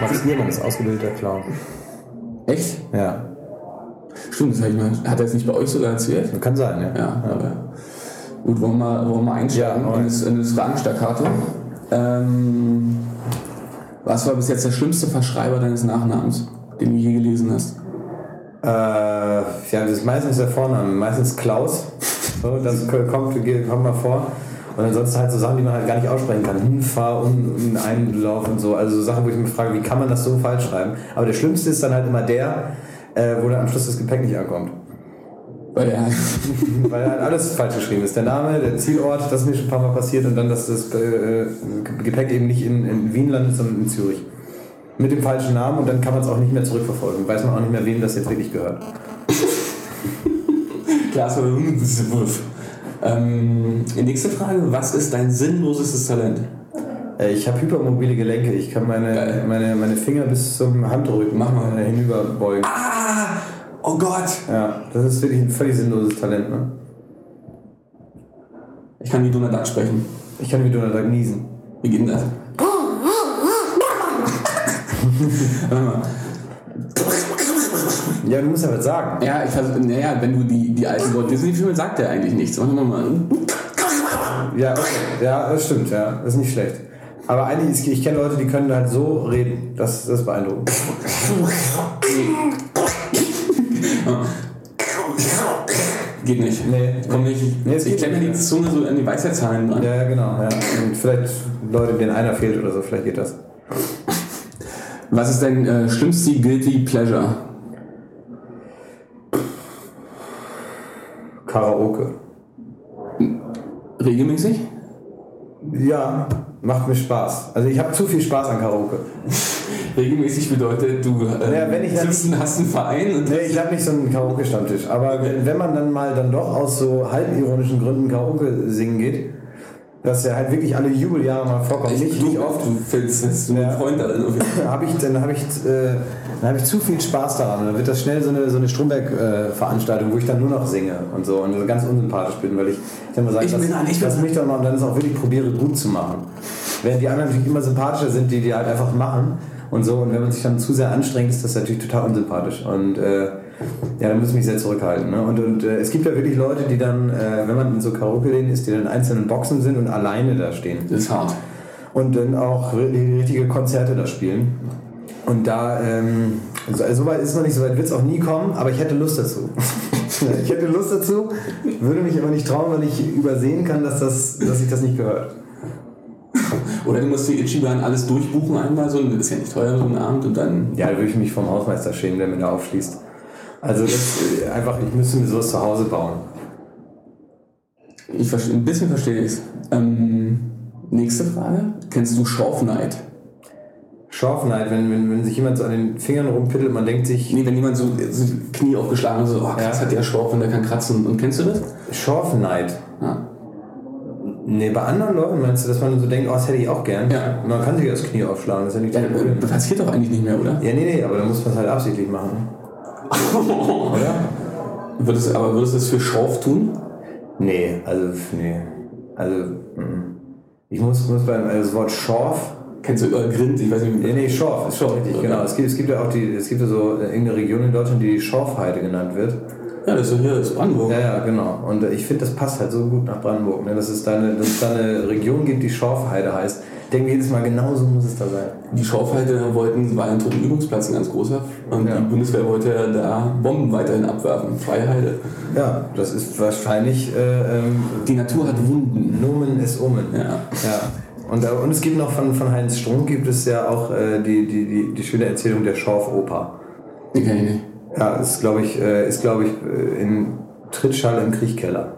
Max Giermann ist ausgebildeter Clown. Echt? Ja. Stimmt, das mal. Hat er es nicht bei euch sogar erzählt? Kann sein, ja. Ja, aber. Gut, wollen wir, wollen wir einsteigen Ja, in, das, in das Fragenstaccato. Ähm, was war bis jetzt der schlimmste Verschreiber deines Nachnamens, den du je gelesen hast? Äh, ja, das ist meistens der Vorname, meistens Klaus. So, das kommt, kommt mal vor. Und ansonsten halt so Sachen, die man halt gar nicht aussprechen kann. Hinfahr und Einlauf und so. Also so Sachen, wo ich mich frage, wie kann man das so falsch schreiben? Aber der Schlimmste ist dann halt immer der, äh, wo dann am Schluss das Gepäck nicht ankommt. Weil er, Weil halt alles falsch geschrieben ist. Der Name, der Zielort, das ist mir schon ein paar Mal passiert und dann, dass das äh, Gepäck eben nicht in, in Wien landet, sondern in Zürich. Mit dem falschen Namen und dann kann man es auch nicht mehr zurückverfolgen. Weiß man auch nicht mehr, wem das jetzt wirklich gehört. Klaas oder Wurf. Ähm, die nächste Frage: Was ist dein sinnlosestes Talent? Äh, Ich habe hypermobile Gelenke. Ich kann meine, Geil. meine, meine Finger bis zum Handrücken Mach mal. äh, hinüberbeugen. Ah! Oh Gott! Ja, das ist wirklich ein völlig sinnloses Talent. Ne? Ich kann wie Donald Duck sprechen. Ich kann wie Donald Duck niesen. Wie geht denn das? Warte mal. Ja, du musst ja was sagen. ja, ich vers- naja, wenn du die, die alten Walt Disney-Filme sagt der eigentlich nichts. Wir mal. Ja, okay. ja, das stimmt. Ja, das ist nicht schlecht. Aber eigentlich, ich kenne Leute, die können halt so reden. Das, das ist beeindruckend. Geht nicht. Nee. Komm nicht. Nee, ich klemme die. Zunge so an die Weisheitszahlen dran. Ja, ja, genau. Ja. Und vielleicht Leute, denen einer fehlt oder so, vielleicht geht das. Was ist dein äh, schlimmste Guilty Pleasure? Karaoke. Regelmäßig? Ja, macht mir Spaß. Also ich habe zu viel Spaß an Karaoke. Regelmäßig bedeutet, du äh, Ja, wenn ich dann- hast einen Verein und Nee, ich habe nicht so einen Karaoke-Stammtisch. Aber wenn, wenn man dann mal dann doch aus so halbironischen Gründen Karaoke singen geht, dass ja halt wirklich alle Jubeljahre mal vorkommt, nicht, nicht oft, Du fällst, hast du Ja. einen Freund darin. habe ich, dann habe ich, äh, dann hab ich zu viel Spaß daran. Dann wird das schnell so eine, so eine Stromberg-Veranstaltung, wo ich dann nur noch singe und so und ganz unsympathisch bin, weil ich, ich dann mal sage, Ich bin an- ich dass mich dann mal dann ist auch wirklich probiere gut zu machen. Während die anderen natürlich immer sympathischer sind, die die halt einfach machen und so. Und wenn man sich dann zu sehr anstrengt, ist das natürlich total unsympathisch. Und äh, ja, dann muss ich mich sehr zurückhalten. Ne? Und, und äh, es gibt ja wirklich Leute, die dann, äh, wenn man in so Karaoke-Läden ist, die dann in einzelnen Boxen sind und alleine da stehen Das ist hart. und dann auch ri- richtige Konzerte da spielen. Und da, ähm, so, so weit ist es noch nicht, so weit wird es auch nie kommen, aber ich hätte Lust dazu. ich hätte Lust dazu, würde mich aber nicht trauen, weil ich übersehen kann, dass, das, dass ich das nicht gehört. Oder du musst die Ichiban alles durchbuchen einmal, so, das ist ja nicht teuer, so ein Abend und dann. Ja, da würde ich mich vom Hausmeister schämen, der mir da aufschließt. Also das, äh, einfach, ich müsste mir sowas zu Hause bauen. Ich verste- ein bisschen verstehe ich es. Ähm, nächste Frage. Kennst du Schorfneid? Schorfneid, wenn, wenn, wenn sich jemand so an den Fingern rumpittelt, man denkt sich, Nee, wenn jemand so, so Knie aufgeschlagen hat, so, oh krass, Ja. hat der Schorf und der kann kratzen. Und kennst du das? Schorfneid. Ja. Nee, bei anderen Leuten meinst du, dass man so denkt, oh, das hätte ich auch gern? Ja. Man kann sich das Knie aufschlagen, das ist ja nicht ja das Problem. äh, passiert doch eigentlich nicht mehr, oder? Ja, nee, nee, aber dann muss man es halt absichtlich machen. Oder? Würdest, aber würdest du das für Schorf tun? Nee, also, nee. Also, mm. ich muss, muss beim, also das Wort Schorf, Kennst du äh, Grind? Ich weiß nicht. nee, nee, Schorf, ist schon richtig, Okay. genau. Es gibt, es gibt ja auch die, es gibt ja so äh, irgendeine Region in Deutschland, die die Schorfheide genannt wird. Ja, das ist hier, das ist Brandenburg. Ja, ja, genau. Und äh, ich finde, das passt halt so gut nach Brandenburg, ne? dass, es da eine, dass es da eine Region gibt, die Schorfheide heißt. Ich denke jedes Mal, genau so muss es da sein. Die Schorfheide wollten, war ein Truppenübungsplatz, ein ganz großer. Und Ja. die Bundeswehr wollte ja da Bomben weiterhin abwerfen. Freie Heide. Ja, das ist wahrscheinlich äh, ähm, Die Natur hat Wunden. Nomen ist Omen. Ja. Ja. Und, äh, und es gibt noch von, von Heinz Strunk gibt es ja auch äh, die, die, die, die schöne Erzählung der Schorfoper. Die kenn ich nicht. Ja, ist glaube ich, äh, ist glaube ich äh, in Trittschall im Kriechkeller.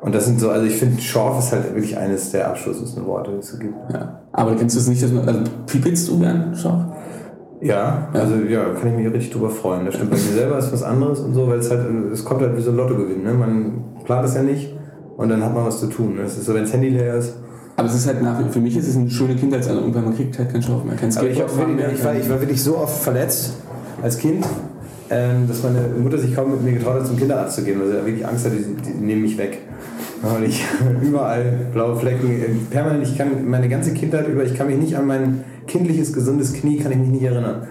Und das sind so, also ich finde, Schorf ist halt wirklich eines der abschließendsten Worte, die es so gibt. Ja. Aber kennst du es nicht, dass man. Also, piepelst du gern, Schorf? Ja, also ja, kann ich mich richtig drüber freuen. Das stimmt bei mir selber ist was anderes und so, weil es halt, es kommt halt wie so ein Lottogewinn. Ne? Man plant es ja nicht und dann hat man was zu tun. Ne? Es ist so, wenn das Handy leer ist, Aber es ist halt nach, für mich ist es eine schöne Kindheitserinnerung, weil man kriegt halt keinen Schlauch mehr. Kein Aber ich, hab Skateboard ich, war, ich war wirklich so oft verletzt als Kind, ähm, dass meine Mutter sich kaum mit mir getraut hat, zum Kinderarzt zu gehen, weil sie wirklich Angst hatte, die, die nehmen mich weg. Und ich überall blaue Flecken, äh, permanent, ich kann meine ganze Kindheit über, ich kann mich nicht an mein kindliches, gesundes Knie, kann ich mich nicht erinnern.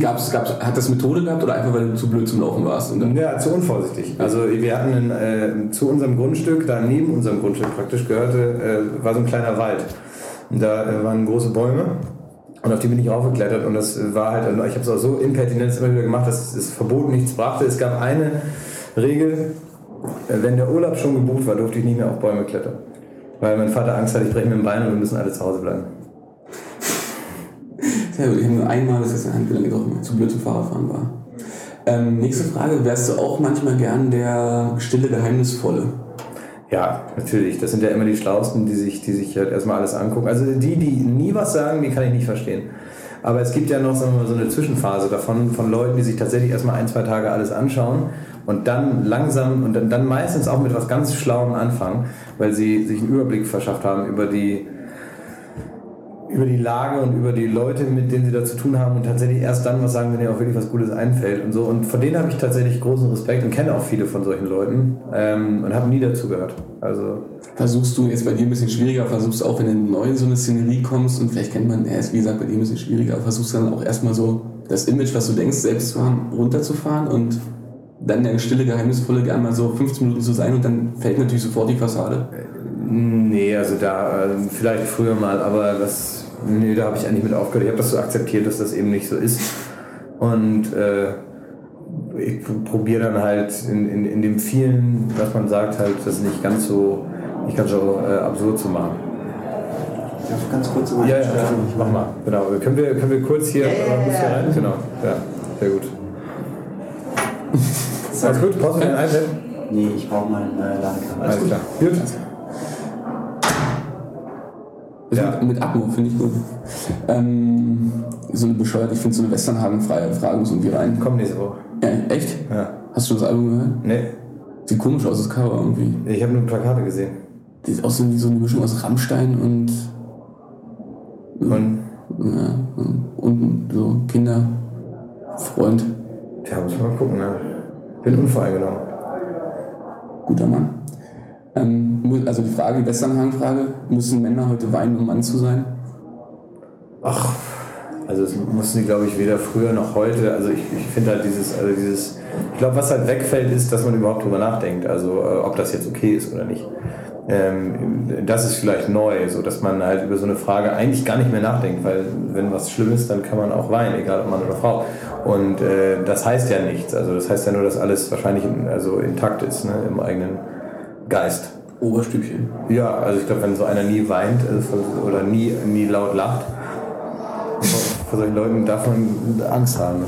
Gab's, gab's, hat das Methode gehabt oder einfach, weil du zu blöd zum Laufen warst? Ja, zu unvorsichtig. Also wir hatten einen, äh, zu unserem Grundstück, da neben unserem Grundstück praktisch gehörte, äh, war so ein kleiner Wald. Und da äh, waren große Bäume und auf die bin ich raufgeklettert und das war halt, ich habe es auch so impertinent immer wieder gemacht, dass das Verbot nichts brachte. Es gab eine Regel, äh, wenn der Urlaub schon gebucht war, durfte ich nicht mehr auf Bäume klettern. Weil mein Vater Angst hatte, ich breche mir ein Bein und wir müssen alle zu Hause bleiben. Sehr gut, ich habe nur einmal das ist eine Handgelenk getroffen, zu blöd zum Fahrradfahren war. Ähm, nächste Frage, wärst du auch manchmal gern der stille Geheimnisvolle? Ja, natürlich. Das sind ja immer die Schlausten, die sich, die sich halt erstmal alles angucken. Also die, die nie was sagen, die kann ich nicht verstehen. Aber es gibt ja noch so eine Zwischenphase davon, von Leuten, die sich tatsächlich erstmal ein, zwei Tage alles anschauen und dann langsam und dann meistens auch mit was ganz Schlauem anfangen, weil sie sich einen Überblick verschafft haben über die, über die Lage und über die Leute, mit denen sie da zu tun haben und tatsächlich erst dann was sagen, wenn ihnen auch wirklich was Gutes einfällt und so. Und von denen habe ich tatsächlich großen Respekt und kenne auch viele von solchen Leuten ähm, und habe nie dazu gehört. Also Versuchst du jetzt bei dir ein bisschen schwieriger, versuchst auch, wenn du neu in so eine Szenerie kommst und vielleicht kennt man, er ist wie gesagt bei dir ein bisschen schwieriger, versuchst dann auch erstmal so das Image, was du denkst, selbst zu haben, runterzufahren und dann der stille Geheimnisvolle gerne mal so 15 Minuten zu sein und dann fällt natürlich sofort die Fassade. Nee, also da äh, vielleicht früher mal, aber das, nee, da habe ich eigentlich mit aufgehört. Ich habe das so akzeptiert, dass das eben nicht so ist. Und äh, ich probiere dann halt in, in, in dem vielen, was man sagt, halt das nicht ganz so, nicht ganz so äh, absurd zu machen. Darf ich ganz kurz über Ja, ja, mach mal. Genau. Können wir, können wir kurz hier, Ja, ja, äh, hier ja. rein? Genau. Ja, sehr gut. Alles gut? Brauchst du den iPad? Nee, ich brauche mein äh, Ladekabel. Alles klar. Gut. Ja. mit, mit Akku, finde ich gut. Ähm, so eine bescheuerte, ich finde so eine Westernhagen-freie Frage muss irgendwie rein. Komm nächste Woche. Ja, echt? Ja. Hast du das Album gehört? Nee, Sieht komisch aus, das Cover irgendwie. ich habe nur Plakate gesehen. Sieht aus wie so eine Mischung aus Rammstein und, Und ja, und so Kinder, Freund, Ja, muss man mal gucken, ne? Bin unvoreingenommen. guter Mann. Ähm, mu- also die Frage, Westernhagen-Frage, müssen Männer heute weinen, um Mann zu sein? Ach, also es mussten die, glaube ich, weder früher noch heute. Also ich, ich finde halt dieses, also dieses, ich glaube, was halt wegfällt, ist, dass man überhaupt drüber nachdenkt. Also äh, ob das jetzt okay ist oder nicht. Ähm, das ist vielleicht neu, so dass man halt über so eine Frage eigentlich gar nicht mehr nachdenkt, weil wenn was schlimm ist, dann kann man auch weinen, egal ob Mann oder Frau. Und äh, das heißt ja nichts. Also das heißt ja nur, dass alles wahrscheinlich in, also intakt ist ne, im eigenen Geist. Oberstübchen. Ja, also ich glaube, wenn so einer nie weint also, oder nie, nie laut lacht, vor, solchen Leuten darf man Angst haben. Ne?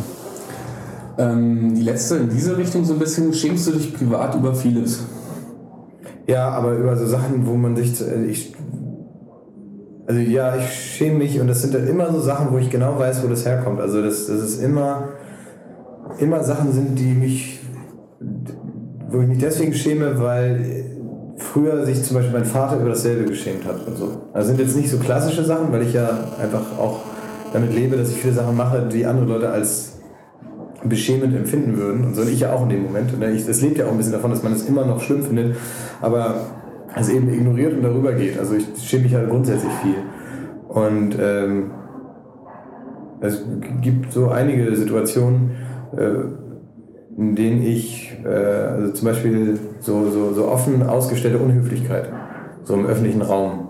Ähm, die letzte in diese Richtung so ein bisschen, schämst du dich privat über vieles? Ja, aber über so Sachen, wo man sich, äh, ich, also ja, ich schäme mich und das sind dann immer so Sachen, wo ich genau weiß, wo das herkommt. Also das, das ist immer, immer Sachen sind, die mich, wo ich mich deswegen schäme, weil früher sich zum Beispiel mein Vater über dasselbe geschämt hat und so. Also sind jetzt nicht so klassische Sachen, weil ich ja einfach auch damit lebe, dass ich viele Sachen mache, die andere Leute als beschämend empfinden würden. Und so ich ja auch in dem Moment. Und ich, das lebt ja auch ein bisschen davon, dass man es immer noch schlimm findet, aber es eben ignoriert und darüber geht. Also ich schäme mich halt grundsätzlich viel. Und ähm, es gibt so einige Situationen, äh, in denen ich, äh, also zum Beispiel so, so, so offen ausgestellte Unhöflichkeit, so im öffentlichen Raum,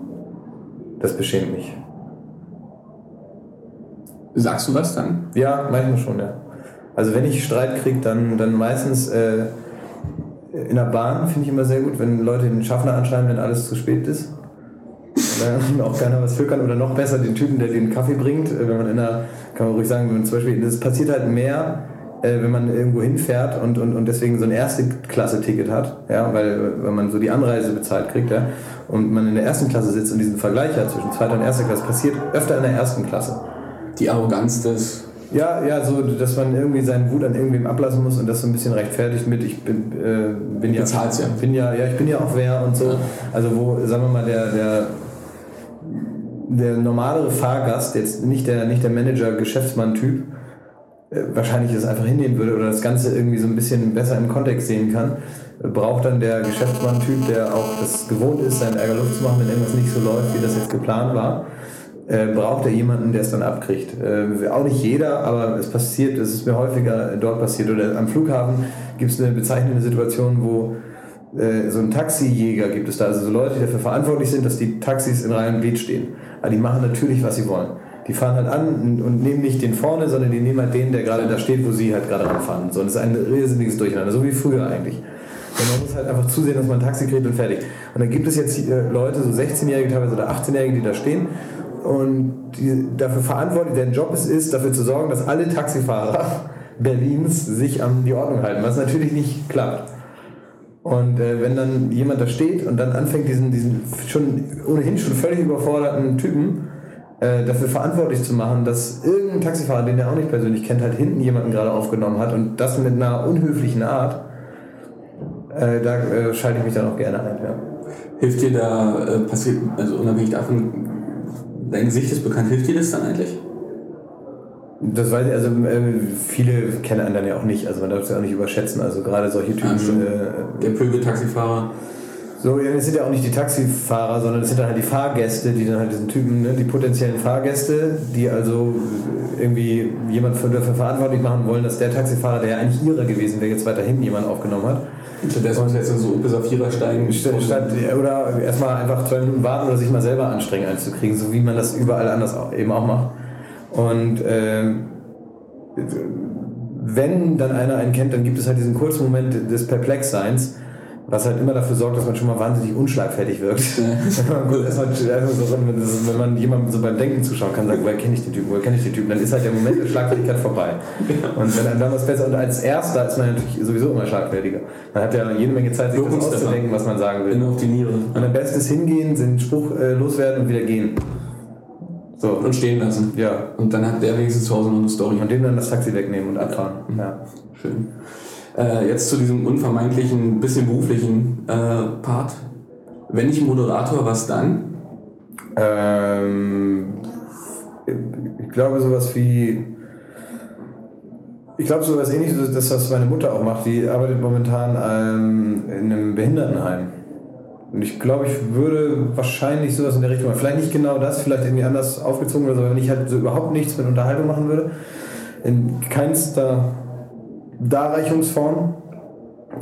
das beschämt mich. Sagst du was dann? Ja, manchmal schon, ja. Also wenn ich Streit kriege, dann, dann meistens äh, in der Bahn finde ich immer sehr gut, wenn Leute den Schaffner anschreiben, wenn alles zu spät ist. Dann auch keiner was für kann. Oder noch besser den Typen, der den Kaffee bringt. Äh, Wenn man in der, kann man ruhig sagen, wenn man zum Beispiel, das passiert halt mehr, äh, wenn man irgendwo hinfährt und, und, und deswegen so ein Erste-Klasse-Ticket hat, ja, weil wenn man so die Anreise bezahlt kriegt, ja, und man in der ersten Klasse sitzt und diesen Vergleich hat zwischen zweiter und erster Klasse, passiert öfter in der ersten Klasse. Die Arroganz des. Ja, ja, so, dass man irgendwie seinen Wut an irgendwem ablassen muss und das so ein bisschen rechtfertigt mit, ich bin, äh, bin ja, Bezahlt's ja. bin ja, ja, ich bin ja auch wer und so. Also wo, sagen wir mal, der, der, der normalere Fahrgast, jetzt nicht der, nicht der Manager-Geschäftsmann-Typ, äh, wahrscheinlich das einfach hinnehmen würde oder das Ganze irgendwie so ein bisschen besser im Kontext sehen kann, äh, braucht dann der Geschäftsmann-Typ, der auch das gewohnt ist, seinen Ärger Luft zu machen, wenn irgendwas nicht so läuft, wie das jetzt geplant war, äh, braucht er jemanden, der es dann abkriegt. Äh, auch nicht jeder, aber es passiert, es ist mir häufiger dort passiert. Oder am Flughafen gibt es eine bezeichnende Situation, wo äh, so ein Taxijäger gibt es da, also so Leute, die dafür verantwortlich sind, dass die Taxis in Reihe und Glied stehen. Aber die machen natürlich, was sie wollen. Die fahren halt an und nehmen nicht den vorne, sondern die nehmen halt den, der gerade da steht, wo sie halt gerade ranfahren. So, und das ist ein irrsinniges Durcheinander, so wie früher eigentlich. Und man muss halt einfach zusehen, dass man ein Taxi kriegt und fertig. Und dann gibt es jetzt äh, Leute, so 16-Jährige teilweise oder 18-Jährige, die da stehen und die dafür verantwortlich, deren Job es ist, dafür zu sorgen, dass alle Taxifahrer Berlins sich an die Ordnung halten, was natürlich nicht klappt. Und äh, wenn dann jemand da steht und dann anfängt, diesen, diesen schon ohnehin schon völlig überforderten Typen äh, dafür verantwortlich zu machen, dass irgendein Taxifahrer, den er auch nicht persönlich kennt, halt hinten jemanden gerade aufgenommen hat und das mit einer unhöflichen Art, äh, da äh, schalte ich mich dann auch gerne ein. Ja. Hilft dir da, äh, passiert, also unabhängig davon, dein Gesicht ist bekannt, hilft dir das dann eigentlich? Das weiß ich, also äh, viele kennen einen dann ja auch nicht, also man darf es ja auch nicht überschätzen, also gerade solche Typen. Äh, Der Pöbel-Taxifahrer. So, ja, das sind ja auch nicht die Taxifahrer, sondern das sind dann halt die Fahrgäste, die dann halt diesen Typen, ne, die potenziellen Fahrgäste, die also irgendwie jemand für, dafür verantwortlich machen wollen, dass der Taxifahrer, der ja eigentlich ihrer gewesen wäre, jetzt weiterhin jemand aufgenommen hat. Stattdessen muss jetzt so bis auf Vierer steigen. Statt, oder erstmal einfach zwei Minuten warten oder sich mal selber anstrengen einzukriegen, so wie man das überall anders auch, eben auch macht. Und ähm, wenn dann einer einen kennt, dann gibt es halt diesen kurzen Moment des Perplexseins, was halt immer dafür sorgt, dass man schon mal wahnsinnig unschlagfertig wirkt. Wenn, man jemandem so beim Denken zuschauen kann, sagt, woher kenne ich den Typen, woher kenne ich den Typen, dann ist halt der Moment der Schlagfertigkeit vorbei. Und wenn einem dann was besser, und als Erster ist man natürlich sowieso immer schlagfertiger. Man hat ja jede Menge Zeit, sich das auszudenken, was man sagen will. Auf die Niere. Und am besten ist hingehen, den Spruch äh, loswerden und wieder gehen. So. Und stehen lassen. Ja. Und dann hat der wenigstens zu Hause noch eine Story. Und dem dann das Taxi wegnehmen und abfahren. Ja. Schön. Äh, jetzt zu diesem unvermeidlichen, bisschen beruflichen äh, Part. Wenn nicht Moderator, was dann? Ähm, ich glaube sowas wie. Ich glaube sowas ähnliches, das was meine Mutter auch macht. Die arbeitet momentan ähm, in einem Behindertenheim. Und ich glaube, ich würde wahrscheinlich sowas in der Richtung. Vielleicht nicht genau das, vielleicht irgendwie anders aufgezogen oder wenn ich halt so überhaupt nichts mit Unterhaltung machen würde. In keinster Darreichungsform,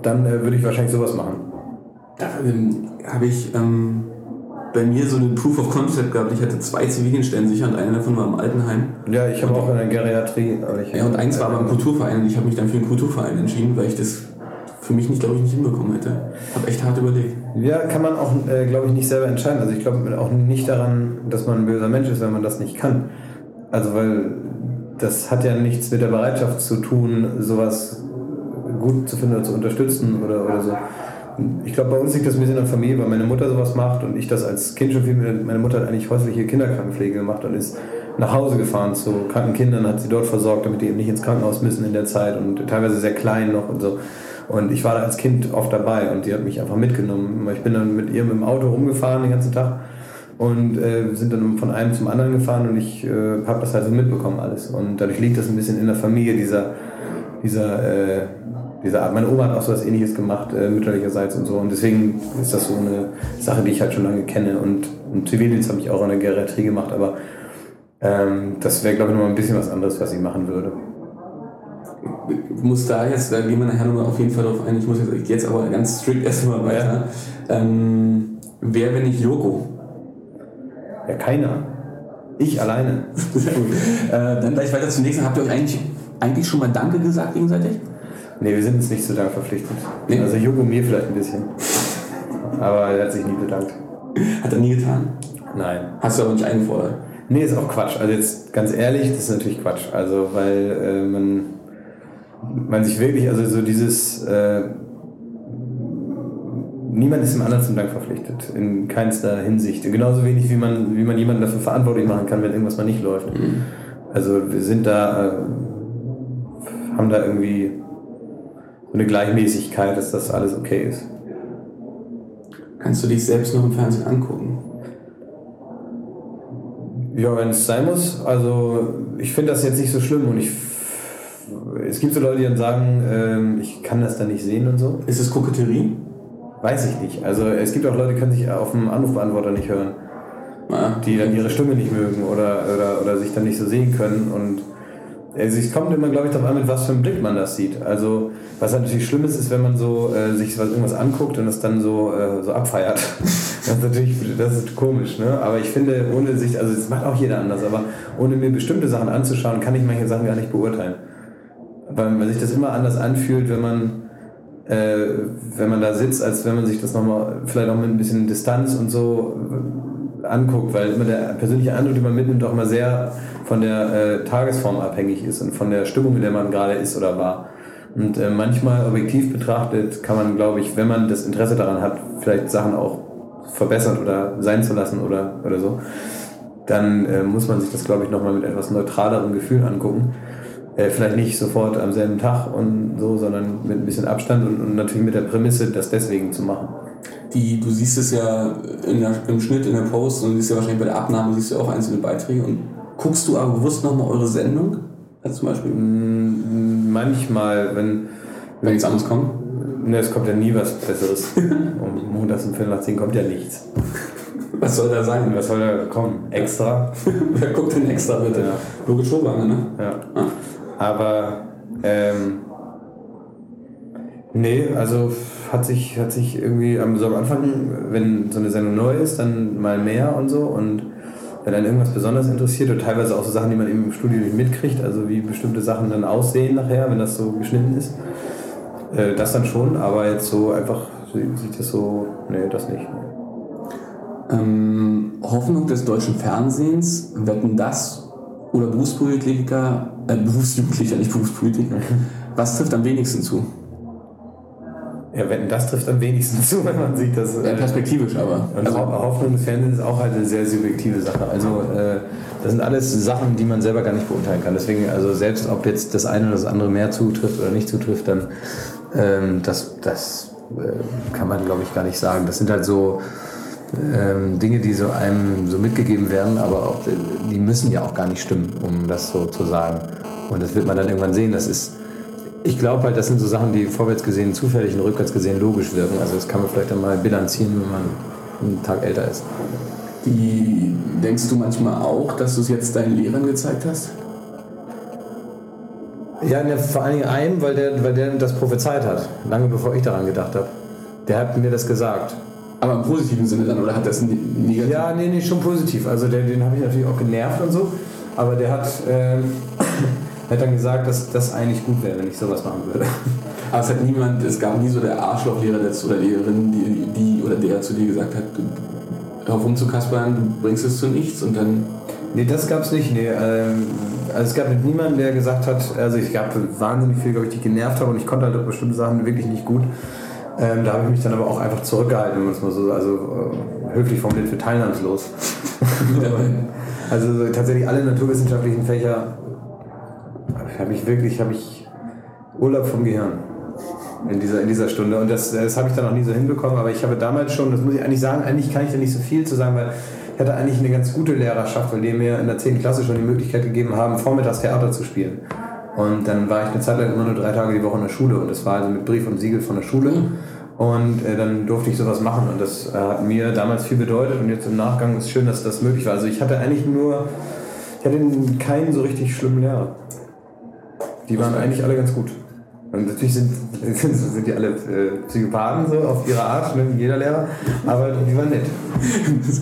dann äh, würde ich wahrscheinlich sowas machen. Da ähm, habe ich ähm, bei mir so einen Proof of Concept gehabt. Ich hatte zwei Zivildienststellen sicher und einer davon war im Altenheim. Ja, ich habe auch in der Geriatrie. Ja, und eins war aber im Kulturverein und ich habe mich dann für den Kulturverein entschieden, weil ich das für mich nicht, glaube ich, nicht hinbekommen hätte. Habe echt hart überlegt. Ja, kann man auch, äh, glaube ich, nicht selber entscheiden. Also ich glaube auch nicht daran, dass man ein böser Mensch ist, wenn man das nicht kann. Also weil das hat ja nichts mit der Bereitschaft zu tun, sowas gut zu finden oder zu unterstützen oder, oder so. Ich glaube, bei uns liegt das ein bisschen in der Familie, weil meine Mutter sowas macht und ich das als Kind schon viel meine Mutter hat eigentlich häusliche Kinderkrankenpflege gemacht und ist nach Hause gefahren zu kranken Kindern, hat sie dort versorgt, damit die eben nicht ins Krankenhaus müssen in der Zeit und teilweise sehr klein noch und so. Und ich war da als Kind oft dabei und die hat mich einfach mitgenommen. Ich bin dann mit ihr mit dem Auto rumgefahren den ganzen Tag und äh, sind dann von einem zum anderen gefahren und ich äh, habe das halt so mitbekommen alles. Und dadurch liegt das ein bisschen in der Familie, dieser, dieser, äh, dieser Art. Meine Oma hat auch so was ähnliches gemacht, äh, mütterlicherseits und so. Und deswegen ist das so eine Sache, die ich halt schon lange kenne. Und, und Zivildienst habe ich auch in der Geriatrie gemacht, aber ähm, das wäre, glaube ich, noch mal ein bisschen was anderes, was ich machen würde. Ich muss da jetzt, da gehen wir nachher nochmal auf jeden Fall drauf ein. Ich muss jetzt, jetzt aber ganz strikt erstmal weiter. Ähm, wer, wenn nicht Joko? Ja, keiner. Ich alleine. Äh, dann gleich weiter zum nächsten. Habt ihr euch eigentlich, eigentlich schon mal Danke gesagt gegenseitig? Nee, wir sind uns nicht zu Dank verpflichtet. Nee. Also Joko mir vielleicht ein bisschen. Aber er hat sich nie bedankt. Hat er nie getan. Nein. Hast du aber nicht eingefordert. Nee, ist auch Quatsch. Also jetzt ganz ehrlich, das ist natürlich Quatsch. Also weil äh, man, man sich wirklich, also so dieses, äh, niemand ist dem anderen zum Dank verpflichtet. In keinster Hinsicht. Genauso wenig, wie man, wie man jemanden dafür verantwortlich machen kann, wenn irgendwas mal nicht läuft. Also wir sind da, äh, haben da irgendwie so eine Gleichmäßigkeit, dass das alles okay ist. Kannst du dich selbst noch im Fernsehen angucken? Ja, wenn es sein muss. Also ich finde das jetzt nicht so schlimm und ich es gibt so Leute, die dann sagen, ähm, ich kann das da nicht sehen und so. Ist es Koketterie? Weiß ich nicht. Also es gibt auch Leute, die können sich auf dem Anrufbeantworter nicht hören, Ja. die dann ihre Stimme nicht mögen oder, oder, oder sich dann nicht so sehen können. Und also es kommt immer, glaube ich, darauf an, mit was für einem Blick man das sieht. Also was halt natürlich schlimm ist, ist, wenn man so äh, sich was, irgendwas anguckt und das dann so, äh, so abfeiert. das ist natürlich das ist komisch, ne? Aber ich finde, ohne sich, also das macht auch jeder anders, aber ohne mir bestimmte Sachen anzuschauen, kann ich manche Sachen gar nicht beurteilen. Weil, weil sich das immer anders anfühlt, wenn man äh, wenn man da sitzt, als wenn man sich das nochmal vielleicht auch mit ein bisschen Distanz und so äh, anguckt, weil immer der persönliche Eindruck, den man mitnimmt, auch immer sehr von der äh, Tagesform abhängig ist und von der Stimmung, in der man gerade ist oder war. Und äh, manchmal objektiv betrachtet kann man, glaube ich, wenn man das Interesse daran hat, vielleicht Sachen auch verbessern oder sein zu lassen oder, oder so, dann äh, muss man sich das, glaube ich, nochmal mit etwas neutralerem Gefühl angucken. Äh, vielleicht nicht sofort am selben Tag und so, sondern mit ein bisschen Abstand und, und natürlich mit der Prämisse, das deswegen zu machen. Die, du siehst es ja in der, im Schnitt, in der Post und siehst ja wahrscheinlich bei der Abnahme, siehst du auch einzelne Beiträge. Und guckst du aber bewusst nochmal eure Sendung? Also zum Beispiel, Mm, Manchmal, wenn, wenn nichts anderes kommt? ne, es kommt ja nie was Besseres. um montags um Viertel nach zehn kommt ja nichts. Was soll da sein? Was soll da kommen? Extra? Wer guckt denn extra bitte? Ja. Logisch Schobange, ne? Ja. Ah. Aber ähm, nee, also hat sich, hat sich irgendwie am, so am Anfang, wenn so eine Sendung neu ist, dann mal mehr und so und wenn dann irgendwas besonders interessiert und teilweise auch so Sachen, die man eben im Studio nicht mitkriegt, also wie bestimmte Sachen dann aussehen nachher, wenn das so geschnitten ist, äh, das dann schon, aber jetzt so einfach sieht das so, nee, das nicht. Ähm, Hoffnung des deutschen Fernsehens, wetten das oder Berufspolitiker, äh, Berufsjugendlicher, nicht Berufspolitiker. Was trifft am wenigsten zu? Ja, wenn das trifft am wenigsten zu, wenn man sieht, dass. Ja, äh, perspektivisch aber. Und Also, Ho- Hoffnung des Fernsehens ist auch halt eine sehr subjektive Sache. Also äh, das sind alles Sachen, die man selber gar nicht beurteilen kann. Deswegen, also selbst ob jetzt das eine oder das andere mehr zutrifft oder nicht zutrifft, dann ähm, das, das äh, kann man glaube ich gar nicht sagen. Das sind halt so ähm, Dinge, die so einem so mitgegeben werden, aber auch, die müssen ja auch gar nicht stimmen, um das so zu sagen. Und das wird man dann irgendwann sehen. Das ist ich glaube halt, das sind so Sachen, die vorwärts gesehen zufällig und rückwärts gesehen logisch wirken. Also das kann man vielleicht dann mal bilanzieren, wenn man einen Tag älter ist. die, denkst du manchmal auch, dass du es jetzt deinen Lehrern gezeigt hast? Ja, ne, vor allen Dingen einem, weil der, weil der das prophezeit hat, lange bevor ich daran gedacht habe. Der hat mir das gesagt. Aber im positiven Sinne dann, oder hat das ne- negativ? Ja, nee, nee, schon positiv. Also der, den habe ich natürlich auch genervt und so. Aber der hat, ähm, hat dann gesagt, dass das eigentlich gut wäre, wenn ich sowas machen würde. Aber es hat niemand, es gab nie so der Arschlochlehrer der, oder Lehrerin, die, die oder der zu dir gesagt hat, hör auf rumzukaspern, du bringst es zu nichts und dann. Nee, das gab's nicht. Nee, ähm, also es gab niemanden, der gesagt hat, also ich gab wahnsinnig viel, glaube ich, die genervt habe und ich konnte halt bestimmte Sachen wirklich nicht gut. Ähm, da habe ich mich dann aber auch einfach zurückgehalten, wenn man es mal so, also äh, höflich formuliert für teilnahmslos. also so tatsächlich alle naturwissenschaftlichen Fächer habe ich wirklich, habe ich Urlaub vom Gehirn in dieser, in dieser Stunde. Und das, das habe ich dann auch nie so hinbekommen. Aber ich habe damals schon, das muss ich eigentlich sagen, eigentlich kann ich da nicht so viel zu sagen, weil ich hatte eigentlich eine ganz gute Lehrerschaft, weil die mir in der 10. Klasse schon die Möglichkeit gegeben haben, vormittags Theater zu spielen. Und dann war ich eine Zeit lang immer nur drei Tage die Woche in der Schule und das war also mit Brief und Siegel von der Schule. Und äh, dann durfte ich sowas machen und das äh, hat mir damals viel bedeutet und jetzt im Nachgang ist es schön, dass das möglich war. Also ich hatte eigentlich nur, ich hatte keinen so richtig schlimmen Lehrer. Die waren eigentlich alle ganz gut. Und natürlich sind, sind die alle äh, Psychopathen so auf ihre Art, ne, jeder Lehrer, aber die waren nett.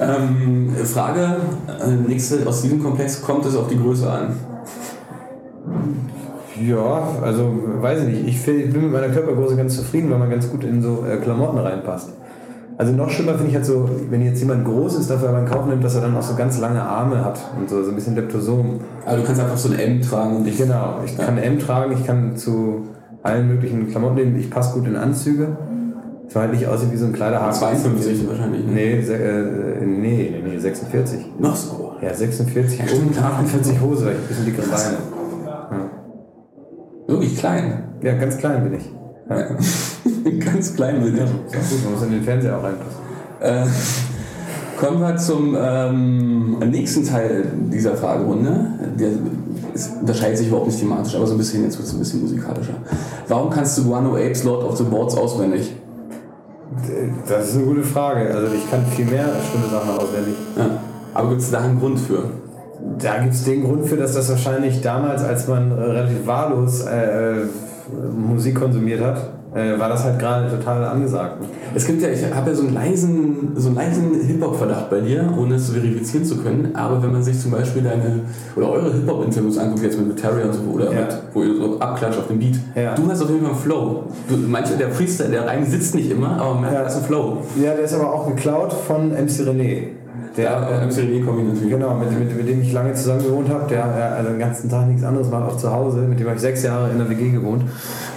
Ähm, Frage, äh, nächste aus diesem Komplex, kommt es auf die Größe an? Ja, also weiß ich nicht. Ich, find, ich bin mit meiner Körpergröße ganz zufrieden, weil man ganz gut in so äh, Klamotten reinpasst. Also noch schlimmer finde ich halt so, wenn jetzt jemand groß ist, dafür aber in Kauf nimmt, dass er dann auch so ganz lange Arme hat und so, so ein bisschen Leptosom. Aber du kannst einfach so ein M tragen und dich. Genau, ich kann M tragen, ich kann zu allen möglichen Klamotten nehmen, ich passe gut in Anzüge. Ich war halt nicht aussieht wie so ein Kleiderhaken. 52 wahrscheinlich. Ne? Nee, se äh, nee, nee, nee, 46. Noch so. Ja, 46 Ja, um stimmt. 48 Hose, weil ich ein bisschen dickere Beine. Klein. Ja, ganz klein bin ich. Ja. Ganz klein bin ich. Auch gut, man muss in den Fernseher auch reinpassen. Äh, Kommen wir zum ähm, nächsten Teil dieser Fragerunde. Der ist, unterscheidet sich überhaupt nicht thematisch, aber so ein bisschen, jetzt wird es ein bisschen musikalischer. Warum kannst du Guano Apes Lord of the Boards auswendig? Das ist eine gute Frage. Also ich kann viel mehr schlimme Sachen auswendig. Ja. Aber gibt es da einen Grund für? Da gibt es den Grund für, dass das wahrscheinlich damals, als man äh, relativ wahllos äh, äh, Musik konsumiert hat, äh, war das halt gerade total angesagt. Es gibt ja, ich habe ja so einen leisen, so einen leisen Hip-Hop-Verdacht bei dir, ohne es verifizieren zu können. Aber wenn man sich zum Beispiel deine oder eure Hip-Hop-Interviews anguckt, jetzt mit Terry und so, oder Ja. mit, wo ihr so abklatscht auf dem Beat, Ja. du hast auf jeden Fall einen Flow. Du, manche, der Freestyle, der Reim sitzt nicht immer, aber man Ja. da ist ein Flow. Ja, der ist aber auch geklaut von MC René. Der, äh, kommt natürlich. Genau, mit, mit, mit dem ich lange zusammen gewohnt habe, der äh, also den ganzen Tag nichts anderes macht, auch zu Hause. Mit dem habe ich sechs Jahre in der WG gewohnt.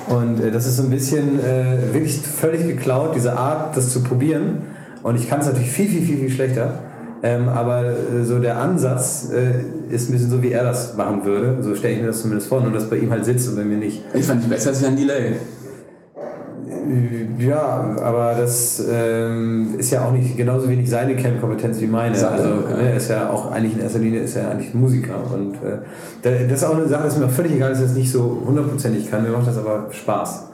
Und äh, das ist so ein bisschen äh, wirklich völlig geklaut, diese Art, das zu probieren. Und ich kann es natürlich viel, viel, viel, viel schlechter. Ähm, aber äh, so der Ansatz äh, ist ein bisschen so, wie er das machen würde. So stelle ich mir das zumindest vor, nur dass bei ihm halt sitzt und bei mir nicht. Ich fand die besser als Jan Delay. Äh, Ja, aber das ähm, ist ja auch nicht genauso wenig seine Kernkompetenz wie meine. Seine, Also ja. ne, er ist ja auch eigentlich in erster Linie ist er eigentlich Musiker und äh, da- das ist auch eine Sache, das ist mir auch völlig egal, dass ich das nicht so hundertprozentig kann. Mir macht das aber Spaß.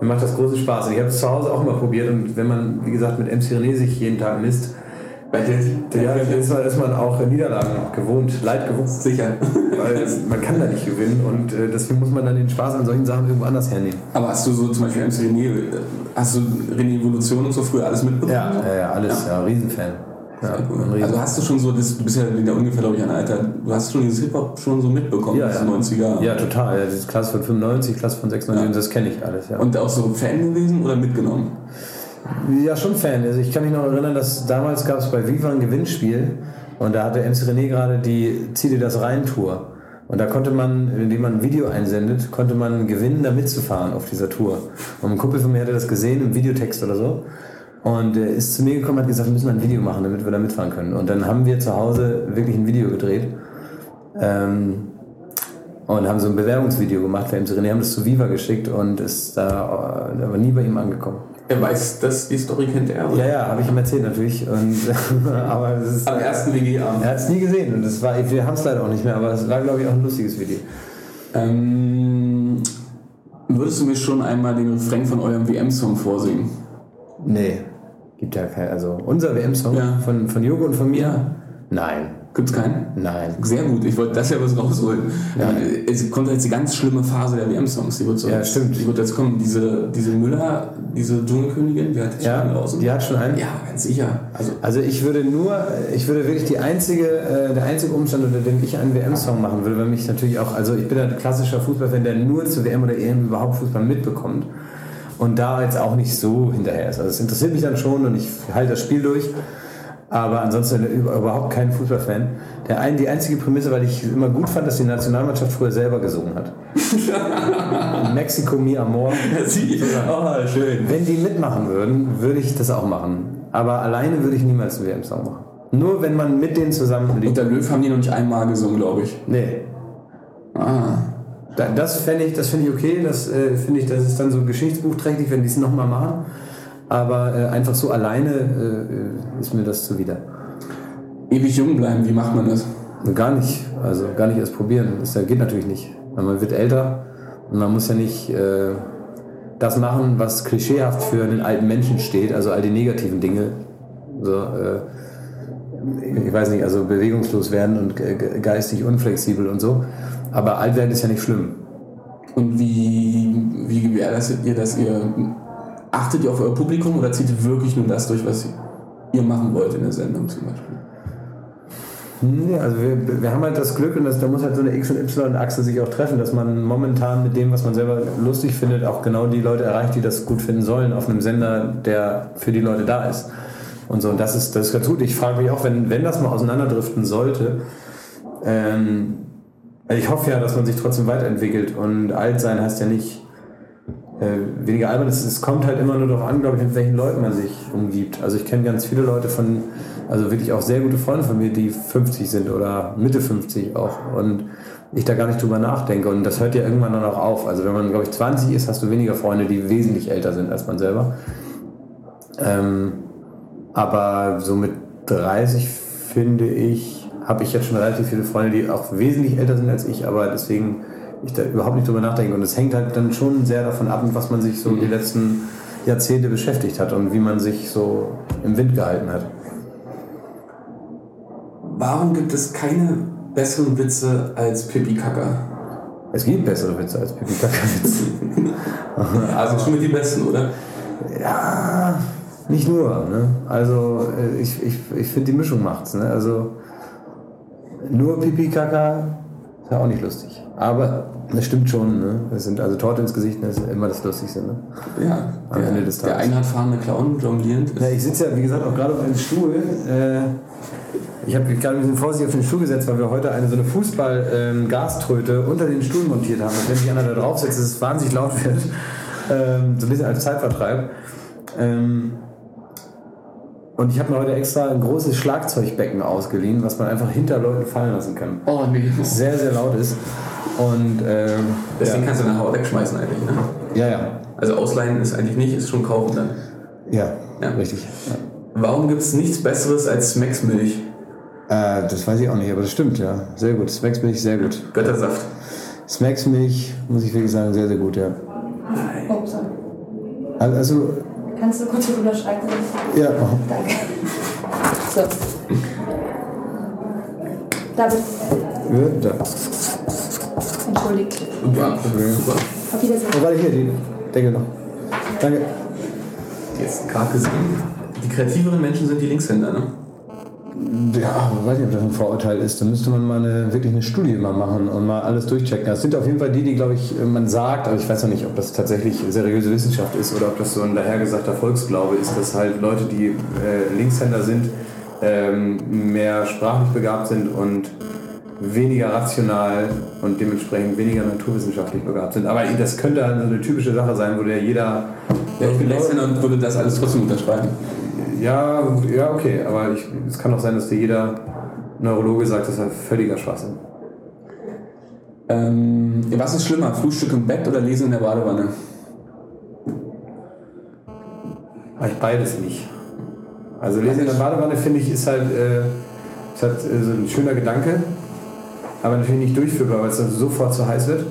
Mir macht das großen Spaß. Und ich habe es zu Hause auch mal probiert und wenn man, wie gesagt, mit MC René sich jeden Tag misst, Bei der, ja, dann ist man, ist man auch Niederlagen gewohnt, Leid gewohnt. sicher. Weil man kann da nicht gewinnen und äh, deswegen muss man dann den Spaß an solchen Sachen irgendwo anders hernehmen. Aber hast du so zum Beispiel MC René, äh, hast du René Evolution und so früher alles mitbekommen? Ja, ja, ja alles, ja, Riesenfan. Ja, Sehr cool. ein Riesen- Also hast du schon so, das, du bist ja wieder ungefähr, glaube ich, ein Alter, du hast schon dieses Hip-Hop schon so mitbekommen, Ja, diese ja. 90er. Ja, total. Ja, diese Klasse von 95, Klasse von 96, Ja. das kenne ich alles, ja. Und auch so Fan gewesen oder mitgenommen? Ja, schon Fan. Also ich kann mich noch erinnern, dass damals gab es bei Viva ein Gewinnspiel und da hatte MC René gerade die Zieh dir das rein Tour. Und da konnte man, indem man ein Video einsendet, konnte man gewinnen, da mitzufahren auf dieser Tour. Und ein Kumpel von mir hatte das gesehen im Videotext oder so. Und er ist zu mir gekommen und hat gesagt, wir müssen mal ein Video machen, damit wir da mitfahren können. Und dann haben wir zu Hause wirklich ein Video gedreht. Ähm, und haben so ein Bewerbungsvideo gemacht für MC René, haben das zu Viva geschickt und ist da äh, aber nie bei ihm angekommen. Er weiß, dass die Story kennt er. Ja, ja, habe ich ihm erzählt natürlich. Und, aber es ist, Am ersten WG-Abend. er hat es nie gesehen und das war, wir haben es leider auch nicht mehr, aber es war, glaube ich, auch ein lustiges Video. Ähm, würdest du mir schon einmal den Refrain von eurem WM-Song vorsingen? Nee, gibt ja kein, also unser WM-Song Ja. von, von Jogo und von mir? Ja. Nein, Gibt's keinen? nein. Sehr gut, ich wollte das ja was rausholen. Ja. Es kommt jetzt die ganz schlimme Phase der WM-Songs. Die wird so, Ja, stimmt. Die wird jetzt kommen. Diese, diese Müller, diese Dschungelkönigin, die hat jetzt schon Ja, einen draußen. die hat schon einen? Ja, ganz sicher. Also, Also ich würde nur, ich würde wirklich die einzige, äh, der einzige Umstand, unter dem ich einen WM-Song machen würde, weil mich natürlich auch, also ich bin ein klassischer Fußballfan, der nur zu WM oder EM überhaupt Fußball mitbekommt und da jetzt auch nicht so hinterher ist. Also es interessiert mich dann schon und ich halte das Spiel durch, aber ansonsten über- überhaupt kein Fußballfan. Der ein, die einzige Prämisse, weil ich immer gut fand, dass die Nationalmannschaft früher selber gesungen hat. Mexico mi amor. sie, oh, schön. Wenn die mitmachen würden, würde ich das auch machen. Aber alleine würde ich niemals einen WM-Song machen. Nur wenn man mit denen zusammen Und der Löw haben die noch nicht einmal gesungen, glaube ich. Nee. Ah. Da, das fände ich, das finde ich okay. Das äh, finde ich, das ist dann so geschichtsbuchträchtig, wenn die es nochmal machen. Aber äh, einfach so alleine äh, ist mir das zuwider. Ewig jung bleiben, wie macht man das? Gar nicht, also gar nicht erst probieren. Das geht natürlich nicht. Man wird älter und man muss ja nicht äh, das machen, was klischeehaft für einen alten Menschen steht, also all die negativen Dinge. So, äh, ich weiß nicht, also bewegungslos werden und ge- ge- geistig unflexibel und so. Aber alt werden ist ja nicht schlimm. Und wie, wie gewährleistet ihr, dass ihr achtet ihr auf euer Publikum oder zieht ihr wirklich nur das durch, was ihr machen wollt in der Sendung zum Beispiel? Nee, also wir, wir haben halt das Glück und das, da muss halt so eine X- und Y-Achse sich auch treffen, dass man momentan mit dem, was man selber lustig findet, auch genau die Leute erreicht, die das gut finden sollen, auf einem Sender, der für die Leute da ist. Und so, und das ist, das ist ganz gut. Ich frage mich auch, wenn, wenn das mal auseinanderdriften sollte, ähm, also ich hoffe ja, dass man sich trotzdem weiterentwickelt und alt sein heißt ja nicht äh, weniger albern. Es, es kommt halt immer nur darauf an, glaube ich, mit welchen Leuten man sich umgibt. Also ich kenne ganz viele Leute von, also wirklich auch sehr gute Freunde von mir, die 50 sind oder Mitte 50 auch. Und ich da gar nicht drüber nachdenke. Und das hört ja irgendwann dann auch auf. Also wenn man, glaube ich, 20 ist, hast du weniger Freunde, die wesentlich älter sind als man selber. Ähm, aber so mit 30 finde ich, habe ich jetzt schon relativ viele Freunde, die auch wesentlich älter sind als ich, aber deswegen ich da überhaupt nicht drüber nachdenke. Und es hängt halt dann schon sehr davon ab, mit was man sich so die letzten Jahrzehnte beschäftigt hat und wie man sich so im Wind gehalten hat. Warum gibt es keine besseren Witze als Pipi Kaka? Es gibt bessere Witze als Pipi Kaka-Witze. Also schon mit die besten, oder? Ja, nicht nur. Ne? Also äh, ich, ich, ich finde die Mischung macht's. Ne? Also nur Pipi Kaka ist ja auch nicht lustig. Aber das stimmt schon. Ne? Das sind also Torte ins Gesicht, das ist immer das Lustigste. Ne? Ja, Am der, Ende des der Tages. einradfahrende Clown jonglierend. Ja, ich sitze ja, wie gesagt, auch gerade auf einem Stuhl. Äh, ich habe mich gerade ein bisschen vorsichtig auf den Stuhl gesetzt, weil wir heute eine so eine Fußball-Gaströte unter den Stuhl montiert haben. Und wenn sich einer da drauf setzt, dass es wahnsinnig laut wird. Ähm, so ein bisschen als Zeitvertreib. Ähm, und ich habe mir heute extra ein großes Schlagzeugbecken ausgeliehen, was man einfach hinter Leuten fallen lassen kann. Oh nee. Das sehr, sehr laut ist. Und ähm, Deswegen ja. kannst du nachher auch wegschmeißen eigentlich. Ne? ja, ja, Also ausleihen ist eigentlich nicht, ist schon kaufen dann. ja, Ja. richtig. Ja. Warum gibt es nichts Besseres als Smacks Milch? Äh, das weiß ich auch nicht, aber das stimmt, ja. Sehr gut. Smacks Milch, sehr gut. Göttersaft. Smacks Milch, muss ich wirklich sagen, sehr, sehr gut, ja. Also, also Kannst du kurz drüber schreiben? ja, Danke. So. David, wird da. entschuldigt. Super. Super. Auf Wiedersehen. Oh, warte, hier, die Deckel noch. Danke. Jetzt gerade gesehen. Die kreativeren Menschen sind die Linkshänder, ne? Ja, weiß nicht, ob das ein Vorurteil ist. Da müsste man mal eine, wirklich eine Studie mal machen und mal alles durchchecken. Das sind auf jeden Fall die, die, glaube ich, man sagt, aber ich weiß noch nicht, ob das tatsächlich seriöse Wissenschaft ist oder ob das so ein dahergesagter Volksglaube ist, dass halt Leute, die äh, Linkshänder sind, ähm, mehr sprachlich begabt sind und weniger rational und dementsprechend weniger naturwissenschaftlich begabt sind. Aber das könnte halt so eine typische Sache sein, wo der jeder... Ja, ich bin Linkshänder und würde das alles trotzdem unterschreiben. Ja, ja, okay, aber ich, es kann auch sein, dass dir jeder Neurologe sagt, das ist halt völliger Schwachsinn. Ähm, was ist schlimmer, Frühstück im Bett oder Lesen in der Badewanne? Ich beides nicht. Also Lesen in der Badewanne finde ich ist halt, äh, ist halt äh, so ein schöner Gedanke, aber natürlich nicht durchführbar, weil es dann sofort zu heiß wird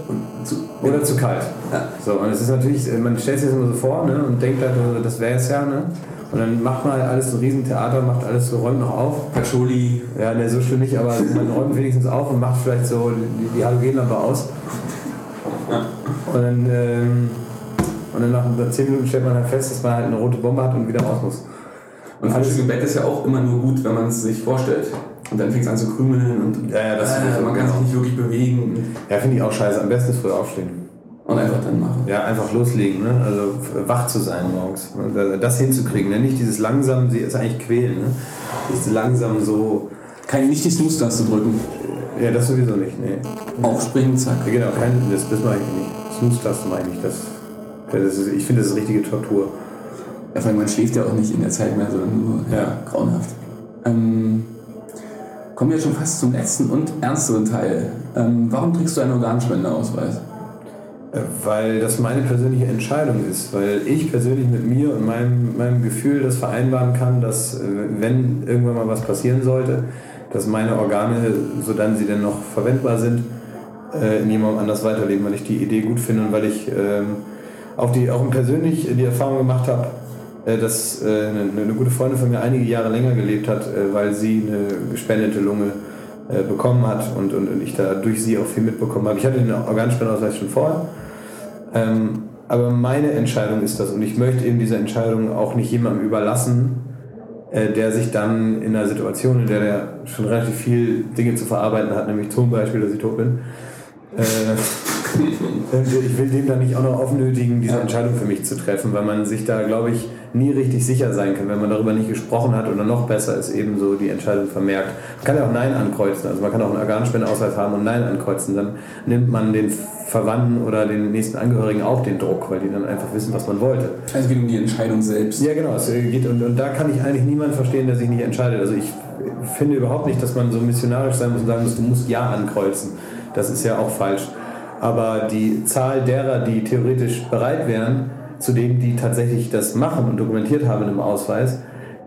zu, oder zu kalt. Ja. So, und es ist natürlich, man stellt sich das immer so vor ne, und denkt halt, äh, das wäre es ja, ne? Und dann macht man halt alles so ein Riesentheater, macht alles so, räumt noch auf. Patchouli. Ja, ne, so schlimm nicht, aber man räumt wenigstens auf und macht vielleicht so die, die Halogenlampe aus. Und dann, ähm, und dann nach 10 Minuten stellt man halt fest, dass man halt eine rote Bombe hat und wieder raus muss. Und Frühstück im Bett ist ja auch immer nur gut, wenn man es sich vorstellt. Und dann fängt es an zu krümeln und Ja, ja, das äh, man kann sich nicht wirklich bewegen Ja, finde ich auch scheiße. Am besten ist früh aufstehen. Und einfach dann machen. Ja, einfach loslegen, ne? Also wach zu sein morgens. Das hinzukriegen, ne? Nicht dieses langsam, sie ist eigentlich quälen, ne? Dieses langsam so. Kein nicht die Snooze-Taste drücken. Ja, das sowieso nicht, ne? Aufspringen, zack. Ja, genau, kein, das, das mache ich nicht. Snooze-Taste mache ich nicht. Das, das ist, ich finde, das ist richtige Tortur. Ja, vor allem man schläft ja auch nicht in der Zeit mehr, sondern nur ja. Ja. grauenhaft. Ähm, kommen wir schon fast zum letzten und ernsteren Teil. Ähm, warum trägst du einen Organspendeausweis? Weil das meine persönliche Entscheidung ist. Weil ich persönlich mit mir und meinem, meinem Gefühl das vereinbaren kann, dass, äh, wenn irgendwann mal was passieren sollte, dass meine Organe, sodann sie denn noch verwendbar sind, äh, in jemandem anders weiterleben, weil ich die Idee gut finde und weil ich ähm, auch, die, auch persönlich die Erfahrung gemacht habe, äh, dass eine, gute Freundin von mir einige Jahre länger gelebt hat, weil sie eine gespendete Lunge bekommen hat und, und, und ich da durch sie auch viel mitbekommen habe. Ich hatte den Organspendeausweis schon vorher. Ähm, aber meine Entscheidung ist das. Und ich möchte eben diese Entscheidung auch nicht jemandem überlassen, äh, der sich dann in einer Situation, in der er schon relativ viel Dinge zu verarbeiten hat, nämlich zum Beispiel, dass ich tot bin, äh, und ich will dem dann nicht auch noch aufnötigen, diese Entscheidung für mich zu treffen, weil man sich da, glaube ich, nie richtig sicher sein kann, wenn man darüber nicht gesprochen hat oder noch besser ist eben so die Entscheidung vermerkt. Man kann ja auch Nein ankreuzen, also man kann auch einen Organspendeausweis haben und Nein ankreuzen, dann nimmt man den Verwandten oder den nächsten Angehörigen auch den Druck, weil die dann einfach wissen, was man wollte. Also es geht um die Entscheidung selbst. Ja, genau. Es geht, und, und da kann ich eigentlich niemanden verstehen, der sich nicht entscheidet. Also ich finde überhaupt nicht, dass man so missionarisch sein muss und sagen muss, du musst Ja ankreuzen. Das ist ja auch falsch. Aber die Zahl derer, die theoretisch bereit wären, zu denen, die tatsächlich das machen und dokumentiert haben im Ausweis,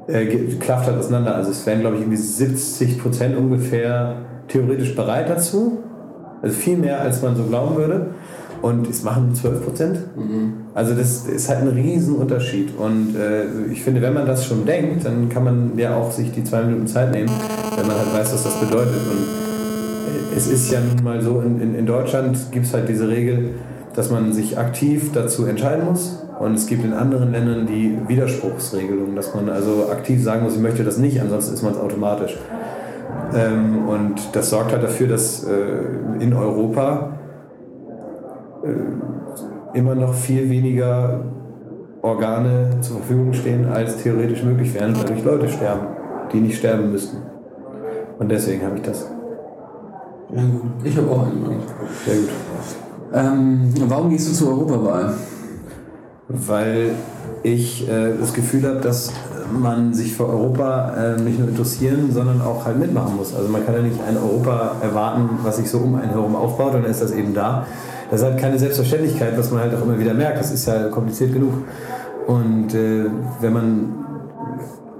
äh, klafft halt auseinander. Also es wären, glaube ich, irgendwie 70 Prozent ungefähr theoretisch bereit dazu. Also viel mehr, als man so glauben würde. Und es machen nur 12 Prozent. Also das ist halt ein Riesenunterschied. Und äh, ich finde, wenn man das schon denkt, dann kann man ja auch sich die zwei Minuten Zeit nehmen, wenn man halt weiß, was das bedeutet. Und äh, es ist ja nun mal so, in, in, in Deutschland gibt es halt diese Regel, dass man sich aktiv dazu entscheiden muss. Und es gibt in anderen Ländern die Widerspruchsregelung, dass man also aktiv sagen muss, ich möchte das nicht, ansonsten ist man es automatisch. Ähm, und das sorgt halt dafür, dass äh, in Europa äh, immer noch viel weniger Organe zur Verfügung stehen, als theoretisch möglich wären und dadurch Leute sterben, die nicht sterben müssten. Und deswegen habe ich das. Ja, gut. Ich habe auch einen. Sehr gut. Ähm, warum gehst du zur Europawahl? Weil ich äh, das Gefühl habe, dass man sich für Europa äh, nicht nur interessieren, sondern auch halt mitmachen muss. Also man kann ja nicht ein Europa erwarten, was sich so um einen herum aufbaut und dann ist das eben da. Das ist halt keine Selbstverständlichkeit, was man halt auch immer wieder merkt. Das ist ja kompliziert genug. Und äh, wenn man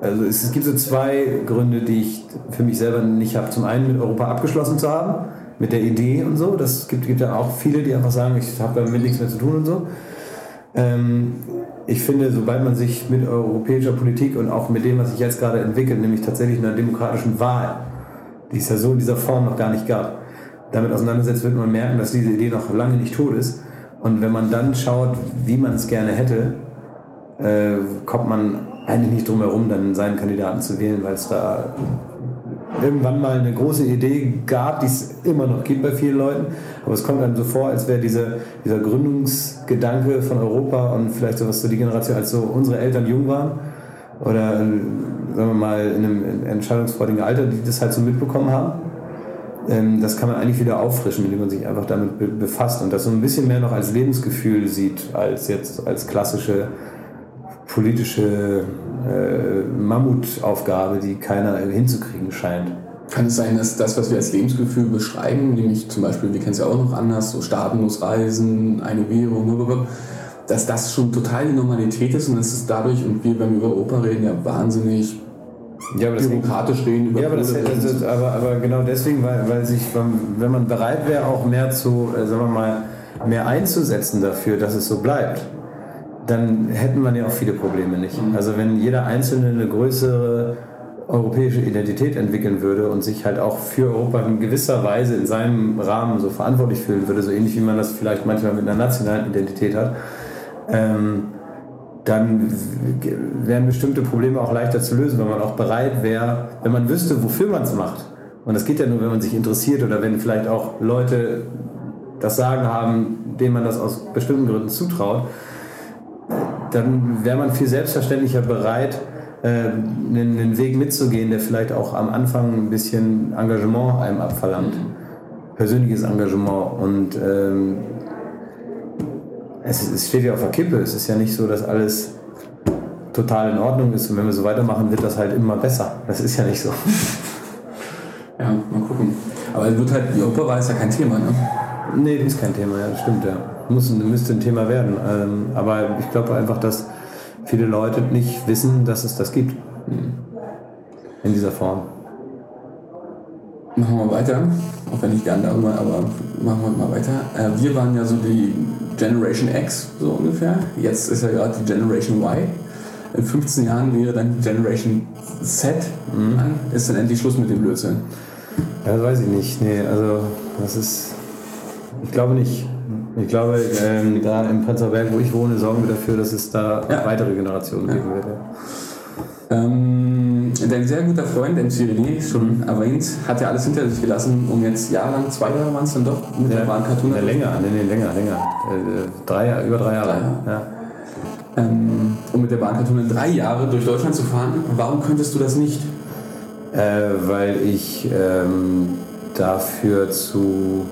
also es, gibt so zwei Gründe, die ich für mich selber nicht habe. Zum einen mit Europa abgeschlossen zu haben, mit der Idee und so. Das gibt, gibt ja auch viele, die einfach sagen, ich habe damit nichts mehr zu tun und so. Ähm, ich finde, sobald man sich mit europäischer Politik und auch mit dem, was sich jetzt gerade entwickelt, nämlich tatsächlich einer demokratischen Wahl, die es ja so in dieser Form noch gar nicht gab, damit auseinandersetzt, wird man merken, dass diese Idee noch lange nicht tot ist. Und wenn man dann schaut, wie man es gerne hätte, äh, kommt man eigentlich nicht drum herum, dann seinen Kandidaten zu wählen, weil es da irgendwann mal eine große Idee gab, die es immer noch gibt bei vielen Leuten. Aber es kommt einem so vor, als wäre diese, dieser Gründungsgedanke von Europa und vielleicht sowas so die Generation, als so unsere Eltern jung waren oder äh, sagen wir mal in einem entscheidungsfreudigen Alter, die das halt so mitbekommen haben. Ähm, das kann man eigentlich wieder auffrischen, indem man sich einfach damit be befasst und das so ein bisschen mehr noch als Lebensgefühl sieht, als jetzt als klassische politische äh, Mammutaufgabe, die keiner hinzukriegen scheint. Kann es sein, dass das, was wir als Lebensgefühl beschreiben, nämlich zum Beispiel, wir kennen es ja auch noch anders, so staatenlos reisen, eine Währung, dass das schon total die Normalität ist und dass es dadurch, und wir, wenn wir über Europa reden, ja wahnsinnig Ja, aber bürokratisch reden über Ja, aber, das, das, das, aber, aber genau deswegen, weil, weil sich, wenn man bereit wäre, auch mehr zu, äh, sagen wir mal, mehr einzusetzen dafür, dass es so bleibt, dann hätten man ja auch viele Probleme nicht. Also wenn jeder Einzelne eine größere europäische Identität entwickeln würde und sich halt auch für Europa in gewisser Weise in seinem Rahmen so verantwortlich fühlen würde, so ähnlich wie man das vielleicht manchmal mit einer nationalen Identität hat, ähm, dann wären bestimmte Probleme auch leichter zu lösen, wenn man auch bereit wäre, wenn man wüsste, wofür man es macht. Und das geht ja nur, wenn man sich interessiert oder wenn vielleicht auch Leute das Sagen haben, denen man das aus bestimmten Gründen zutraut, dann wäre man viel selbstverständlicher bereit, äh, einen, Weg mitzugehen, der vielleicht auch am Anfang ein bisschen Engagement einem abverlangt. Persönliches Engagement. Und ähm, es, es steht ja auf der Kippe. Es ist ja nicht so, dass alles total in Ordnung ist und wenn wir so weitermachen, wird das halt immer besser. Das ist ja nicht so. Ja, mal gucken. Aber es wird halt, die Europawahl ist ja kein Thema, ne? Nee, das ist kein Thema, ja, das stimmt, ja. Muss, müsste ein Thema werden. Ähm, aber ich glaube einfach, dass viele Leute nicht wissen, dass es das gibt. In dieser Form. Machen wir weiter, auch wenn ich gern darüber, aber machen wir mal weiter. Äh, wir waren ja so die Generation X, so ungefähr. Jetzt ist ja gerade die Generation Y. In 15 Jahren wäre dann die Generation Z an. Ist dann endlich Schluss mit dem Blödsinn. Ja, das weiß ich nicht. Nee, also das ist. Ich glaube nicht. Ich glaube, ähm, da im Prenzlauer Berg, wo ich wohne, sorgen wir dafür, dass es da Ja. weitere Generationen geben wird. Ja. Ähm, dein sehr guter Freund, MC René, schon erwähnt, hat ja alles hinter sich gelassen, um jetzt jahrelang, zwei Jahre waren es dann doch, mit der Bahn Cartoon Ja, länger, nee, nee, länger, länger. Äh, drei, über drei Jahre. Drei Jahre. Ja. ähm, um mit der Bahn Cartoon drei Jahre durch Deutschland zu fahren. Warum könntest du das nicht? Äh, weil ich ähm, dafür zu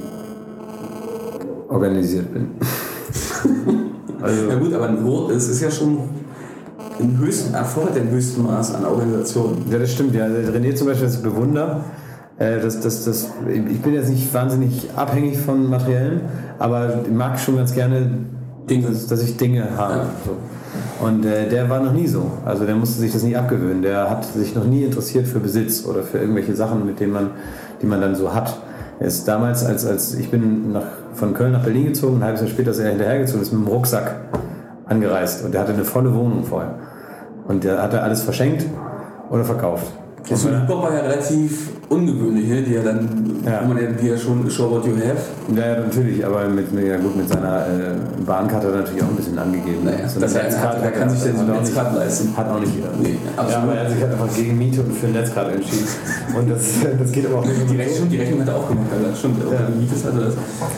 organisiert bin. also, Ja gut, aber ein Wort, es ist ja schon im höchsten, erfordert den höchsten Maß an Organisation. Ja, das stimmt. Ja, Der René zum Beispiel, das ich bewundere. Äh, Das, das, das, ich bin jetzt nicht wahnsinnig abhängig von Materiellen, aber mag schon ganz gerne Dinge. dass, dass ich Dinge habe. Ja. So. Und äh, der war noch nie so. Also der musste sich das nie abgewöhnen. Der hat sich noch nie interessiert für Besitz oder für irgendwelche Sachen, mit denen man, die man dann so hat. Er ist damals, als, als ich bin nach, von Köln nach Berlin gezogen, ein halbes Jahr später ist er hinterhergezogen, ist mit dem Rucksack angereist und der hatte eine volle Wohnung vorher. Und der hat er alles verschenkt oder verkauft. Das Und, äh, Hip-Hop war ja relativ ungewöhnlich, ne? die ja dann, Ja. wo man ja, die ja schon Show What You Have. Ja, ja, natürlich, aber mit, mit, ja gut, mit seiner äh, Bahnkarte natürlich auch ein bisschen angegeben. Naja, So das er eine hat, kann sich der so eine Netzkarte leisten. Hat auch nicht jeder. Nee, Ja, absolut. aber er hat sich halt einfach gegen Miete und für eine Netzkarte entschieden. Und das, das geht aber auch nicht Die Rechnung, die Rechnung hat er auch gemacht, Alter. Stimmt, Ja. er Mietes hatte das.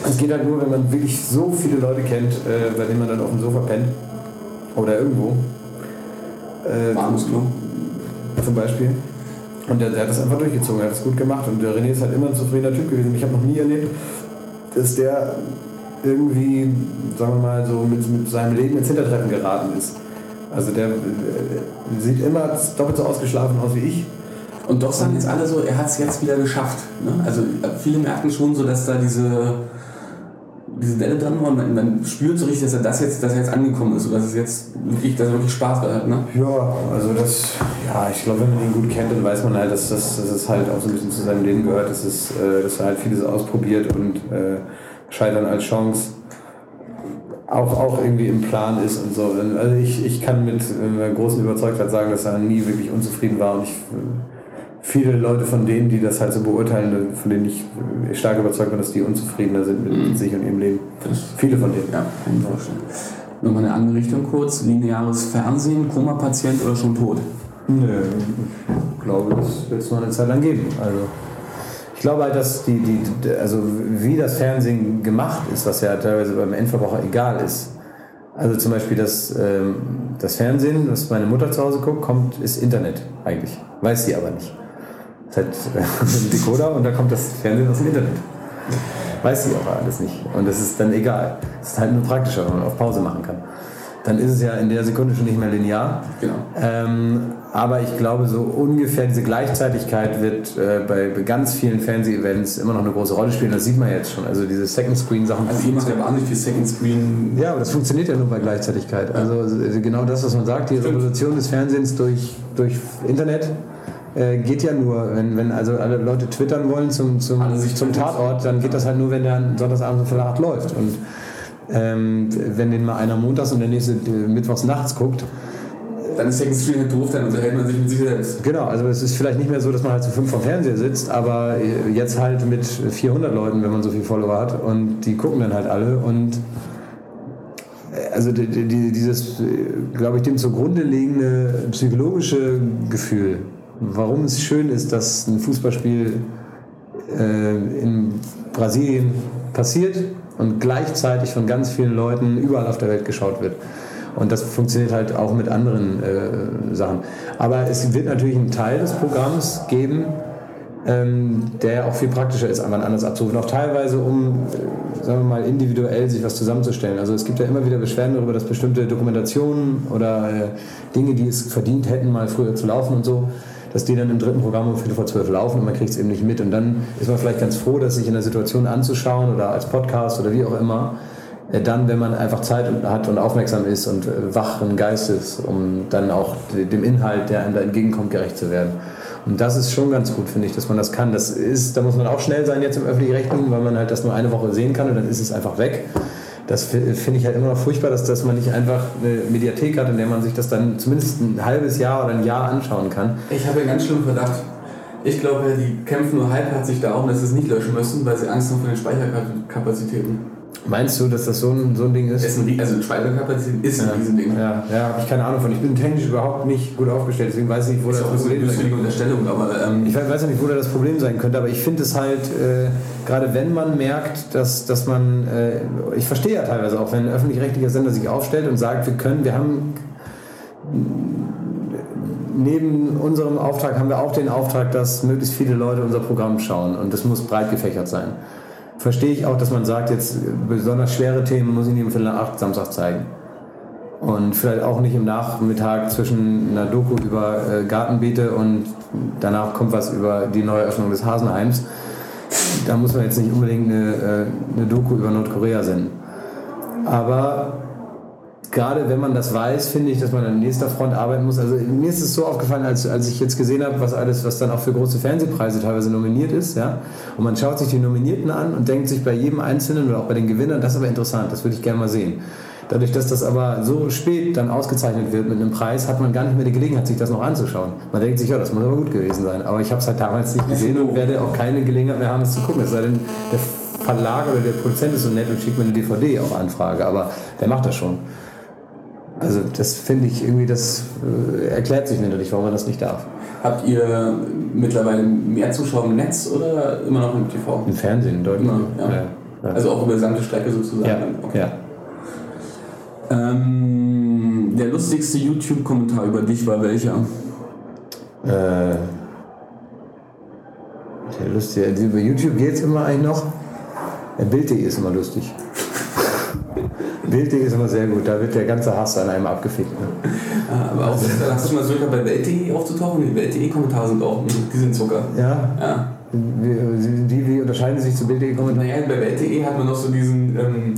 Es geht halt nur, wenn man wirklich so viele Leute kennt, äh, bei denen man dann auf dem Sofa pennt. Oder irgendwo. Äh, Warmes Klo. zum Beispiel. Und der, der hat das einfach durchgezogen, er hat das gut gemacht. Und der René ist halt immer ein zufriedener Typ gewesen. Ich habe noch nie erlebt, dass der irgendwie, sagen wir mal, so mit, mit seinem Leben ins Hintertreffen geraten ist. Also der äh, sieht immer doppelt so ausgeschlafen aus wie ich. Und doch sagen jetzt alle so, er hat es jetzt wieder geschafft. Ne? Also viele merken schon so, dass da diese, diese Welle dran war und man, man spürt so richtig, dass er das jetzt, dass er jetzt angekommen ist dass es jetzt wirklich, dass er wirklich Spaß hat. Ne? Ja, also das, ja, ich glaube, wenn man ihn gut kennt, dann weiß man halt, dass das, dass es halt auch so ein bisschen zu seinem Leben gehört, dass, es, äh, dass er halt vieles ausprobiert und äh, Scheitern als Chance auch, auch irgendwie im Plan ist und so. Also ich, ich kann mit äh, großen Überzeugtheit sagen, dass er nie wirklich unzufrieden war und ich, äh, viele Leute von denen, die das halt so beurteilen, von denen ich stark überzeugt bin, dass die unzufriedener sind mit sich und ihrem Leben. Viele von denen. Ja, kann ich vorstellen. Nochmal eine andere Richtung kurz. Lineares Fernsehen, Koma-Patient oder schon tot? Nö, ich glaube, das wird es noch eine Zeit lang geben. Also, ich glaube halt, dass die, die, also wie das Fernsehen gemacht ist, was ja teilweise beim Endverbraucher egal ist. Also zum Beispiel das, ähm, das Fernsehen, das meine Mutter zu Hause guckt, kommt, ist Internet eigentlich. Weiß sie aber nicht. Es hat einen Decoder und da kommt das Fernsehen aus dem Internet. Weiß sie aber alles nicht. Und das ist dann egal. Es ist halt nur praktischer, wenn man auf Pause machen kann. Dann ist es ja in der Sekunde schon nicht mehr linear. Genau. Ähm, aber ich glaube, so ungefähr diese Gleichzeitigkeit wird äh, bei, bei ganz vielen Fernseh-Events immer noch eine große Rolle spielen. Das sieht man jetzt schon. Also diese Second-Screen-Sachen. Also ihr macht ja wahnsinnig viel Second Screen. ja, aber das funktioniert ja nur bei Gleichzeitigkeit. Also äh, genau das, was man sagt, die Revolution des Fernsehens durch, durch Internet äh, geht ja nur, wenn, wenn also alle Leute twittern wollen zum, zum, sich zum. Tatort, dann geht das halt nur, wenn der Sonntagsabend um Viertel acht läuft. Und ähm, wenn den mal einer montags und der nächste äh, mittwochs nachts guckt, Dann ist Second Screen halt doof, dann unterhält man sich mit sich selbst. Genau, also es ist vielleicht nicht mehr so, dass man halt zu fünf vom Fernseher sitzt, aber äh, jetzt halt mit 400 Leuten, wenn man so viele Follower hat und die gucken dann halt alle und äh, also die, die, dieses, glaube ich, dem zugrunde liegende psychologische Gefühl, warum es schön ist, dass ein Fußballspiel äh, in Brasilien passiert und gleichzeitig von ganz vielen Leuten überall auf der Welt geschaut wird. Und das funktioniert halt auch mit anderen äh, Sachen. Aber es wird natürlich einen Teil des Programms geben, ähm, der auch viel praktischer ist, einmal anders abzurufen. Auch teilweise, um, äh, sagen wir mal, individuell sich was zusammenzustellen. Also es gibt ja immer wieder Beschwerden darüber, dass bestimmte Dokumentationen oder äh, Dinge, die es verdient hätten, mal früher zu laufen und so, dass die dann im dritten Programm um Viertel vor zwölf laufen und man kriegt es eben nicht mit. Und dann ist man vielleicht ganz froh, das sich in der Situation anzuschauen oder als Podcast oder wie auch immer, äh, dann, wenn man einfach Zeit hat und aufmerksam ist und äh, wachen Geistes, um dann auch de- dem Inhalt, der einem da entgegenkommt, gerecht zu werden. Und das ist schon ganz gut, finde ich, dass man das kann. Das ist, da muss man auch schnell sein jetzt im öffentlich-rechtlichen, weil man halt das nur eine Woche sehen kann und dann ist es einfach weg. Das fi- finde ich halt immer noch furchtbar, dass, dass man nicht einfach eine Mediathek hat, in der man sich das dann zumindest ein halbes Jahr oder ein Jahr anschauen kann. Ich habe einen ganz schlimmen Verdacht. Ich glaube, die kämpfen nur halbherzig darum, dass sie es nicht löschen müssen, weil sie Angst haben vor den Speicherkapazitäten. Meinst du, dass das so ein, so ein Ding ist? Ist ein, also Speicherkapazität ist ein Riesending. Ja, ja habe ich keine Ahnung von. Ich bin technisch überhaupt nicht gut aufgestellt, deswegen weiß ich nicht, wo Das das ist eine Problem ist. böswillige Unterstellung, aber ähm, Ich weiß weiß ja nicht, wo da das Problem sein könnte, aber ich finde es halt, äh, gerade wenn man merkt, dass, dass man, äh, ich verstehe ja teilweise auch, wenn ein öffentlich-rechtlicher Sender sich aufstellt und sagt, wir können, wir haben, neben unserem Auftrag haben wir auch den Auftrag, dass möglichst viele Leute unser Programm schauen und das muss breit gefächert sein. Verstehe ich auch, dass man sagt, jetzt besonders schwere Themen muss ich nicht um Viertel nach acht Samstag zeigen. Und vielleicht auch nicht im Nachmittag zwischen einer Doku über äh, Gartenbeete und danach kommt was über die Neueröffnung des Hasenheims. Da muss man jetzt nicht unbedingt eine, äh, eine Doku über Nordkorea senden. Aber gerade wenn man das weiß, finde ich, dass man an nächster Front arbeiten muss. Also mir ist es so aufgefallen, als, als ich jetzt gesehen habe, was alles, was dann auch für große Fernsehpreise teilweise nominiert ist, ja. Und man schaut sich die Nominierten an und denkt sich bei jedem Einzelnen oder auch bei den Gewinnern, das ist aber interessant, das würde ich gerne mal sehen. Dadurch, dass das aber so spät dann ausgezeichnet wird mit einem Preis, hat man gar nicht mehr die Gelegenheit, sich das noch anzuschauen. Man denkt sich, ja, das muss aber gut gewesen sein. Aber ich habe es halt damals nicht gesehen und werde auch keine Gelegenheit mehr haben, es zu gucken. Es sei denn, der Verlag oder der Produzent ist so nett und schickt mir eine DVD auf Anfrage, aber der macht das schon. Also das finde ich irgendwie, das äh, erklärt sich natürlich, warum man das nicht darf. Habt ihr mittlerweile mehr Zuschauer im Netz oder immer noch im TV? Im Fernsehen deutlich. Immer, ja. Ja. Also auch über die gesamte Strecke sozusagen. ja, Okay. Ähm, der lustigste YouTube-Kommentar über dich war welcher? Äh, der lustige, also über YouTube geht es immer eigentlich noch. Der Bild.de ist immer lustig. Bild.de ist immer sehr gut, da wird der ganze Hass an einem abgefickt. Ne? Ah, aber auch, hast du mal so bei Welt.de aufzutauchen? Die Welt.de-Kommentare sind auch, die sind Zucker. Ja, Ja. wie, die, wie unterscheiden sich zu Bild.de Kommentaren? Naja, bei Welt.de hat man noch so diesen. Ähm,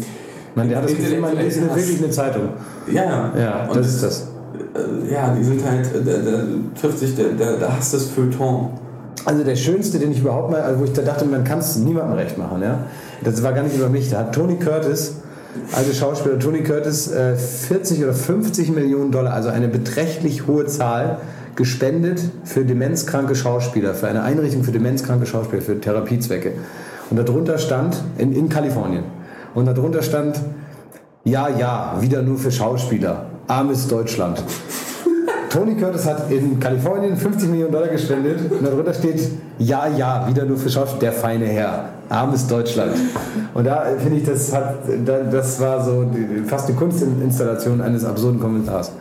Man, der hat das Gefühl, man liest wirklich eine Zeitung. Ja, ja. Das ist das. äh, Ja, die sind halt, da, da trifft sich, der, der, da hasst das Feuilleton. Also der schönste, den ich überhaupt mal, also wo ich da dachte, man kann es niemandem recht machen, ja. Das war gar nicht über mich. Da hat Tony Curtis, also Schauspieler Tony Curtis, äh, 40 oder 50 Millionen Dollar, also eine beträchtlich hohe Zahl, gespendet für demenzkranke Schauspieler, für eine Einrichtung für demenzkranke Schauspieler, für Therapiezwecke. Und darunter stand, in, in Kalifornien, und darunter stand, ja, ja, wieder nur für Schauspieler. Armes Deutschland. Tony Curtis hat in Kalifornien 50 Millionen Dollar gespendet und darunter steht, ja, ja, wieder nur für Schauspieler, der feine Herr. Armes Deutschland. Und da finde ich, das, hat, da- das war so fast eine Kunstinstallation eines absurden Kommentars.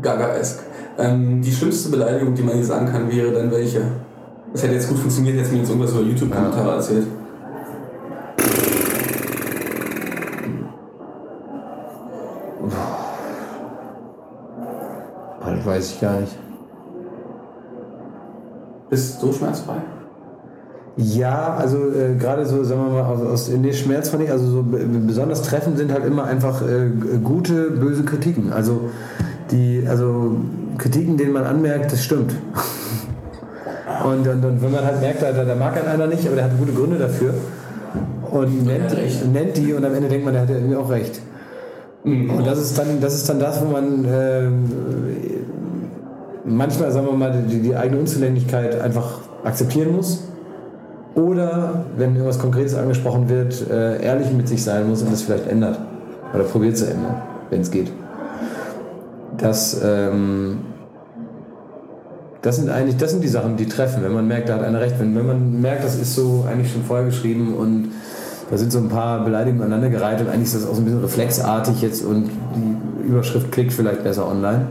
Gaga-esk. Ähm, die schlimmste Beleidigung, die man hier sagen kann, wäre dann welche? Das hätte jetzt gut funktioniert, hätte mir jetzt irgendwas über YouTube-Kommentare erzählt. Das weiß ich gar nicht. Bist so schmerzfrei? Ja, also äh, gerade so, sagen wir mal, aus, aus den Schmerz fand ich, also so besonders treffend sind halt immer einfach äh, gute, böse Kritiken. Also die, also Kritiken, denen man anmerkt, das stimmt. Und, und, und wenn man halt merkt, da, da mag einen einer nicht, aber der hat gute Gründe dafür und nennt, nennt die und am Ende denkt man, der hat ja irgendwie auch recht. Und das ist dann, das ist dann das, wo man ähm, manchmal, sagen wir mal, die, die eigene Unzulänglichkeit einfach akzeptieren muss. Oder, wenn irgendwas Konkretes angesprochen wird, äh, ehrlich mit sich sein muss und das vielleicht ändert. Oder probiert zu ändern, wenn es geht. Das, ähm, das sind eigentlich, das sind die Sachen, die treffen, wenn man merkt, da hat einer recht. Wenn, wenn man merkt, das ist so eigentlich schon vorher geschrieben und da sind so ein paar Beleidigungen aneinandergereiht und eigentlich ist das auch so ein bisschen reflexartig jetzt und die Überschrift klickt vielleicht besser online.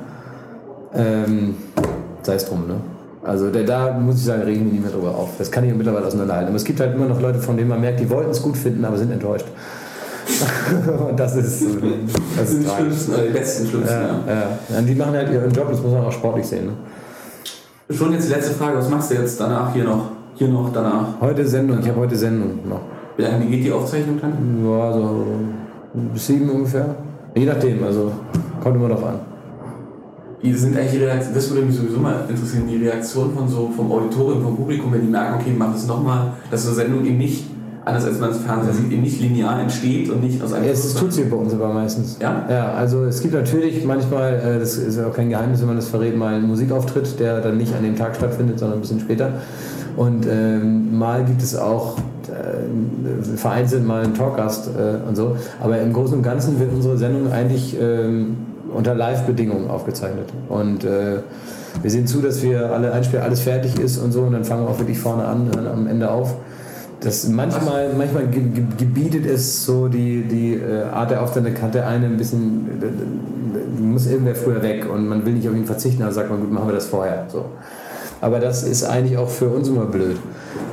Ähm, sei es drum, ne? Also da, da muss ich sagen, rege ich mich nicht mehr drüber auf. Das kann ich mittlerweile auseinanderhalten. Aber es gibt halt immer noch Leute, von denen man merkt, die wollten es gut finden, aber sind enttäuscht. und das ist, das Das sind ist die schlimmsten, oder die besten, schlimmsten, ja. Ja, ja. ja. Die machen halt ihren Job, das muss man auch sportlich sehen. Ne? Schon jetzt die letzte Frage, was machst du jetzt danach, hier noch? Hier noch, danach? Heute Sendung, ich habe heute Sendung noch. Wie lange geht die Aufzeichnung dann? Ja, so bis sieben ungefähr. Je nachdem, also kommt immer drauf an. Sind eigentlich die Reaktionen, das würde mich sowieso mal interessieren, die Reaktion von so, vom Auditorium, vom Publikum, wenn die merken, okay, mach das nochmal, dass so eine Sendung eben nicht, anders als man es im Fernsehen sieht, eben nicht linear entsteht und nicht aus einem... Ja, es tut sie bei uns aber meistens. Ja? Ja, also es gibt natürlich manchmal, äh, das ist ja auch kein Geheimnis, wenn man das verrät, mal einen Musikauftritt, der dann nicht an dem Tag stattfindet, sondern ein bisschen später. Und ähm, mal gibt es auch äh, vereinzelt mal einen Talkgast äh, und so. Aber im Großen und Ganzen wird unsere Sendung eigentlich ähm, unter Live-Bedingungen aufgezeichnet. Und äh, wir sehen zu, dass wir alle einspielen, alles fertig ist und so und dann fangen wir auch wirklich vorne an, dann am Ende auf. Das manchmal, manchmal ge ge gebietet es so die, die äh, Art der Aufzeichnung, hat der eine ein bisschen, äh, äh, muss irgendwer früher weg und man will nicht auf ihn verzichten, also sagt man, gut, machen wir das vorher. So. Aber das ist eigentlich auch für uns immer blöd.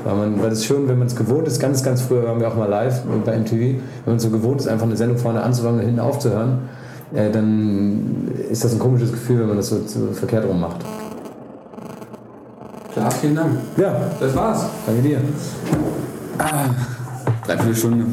Weil, man, weil das schon, wenn man es gewohnt ist, ganz, ganz früher waren wir auch mal live bei MTV, wenn man so gewohnt ist, einfach eine Sendung vorne anzufangen und hinten aufzuhören, äh, dann ist das ein komisches Gefühl, wenn man das so, so verkehrt rum macht. Klar, vielen Dank. Ja, Das war's. danke dir. Dreiviertel Stunde.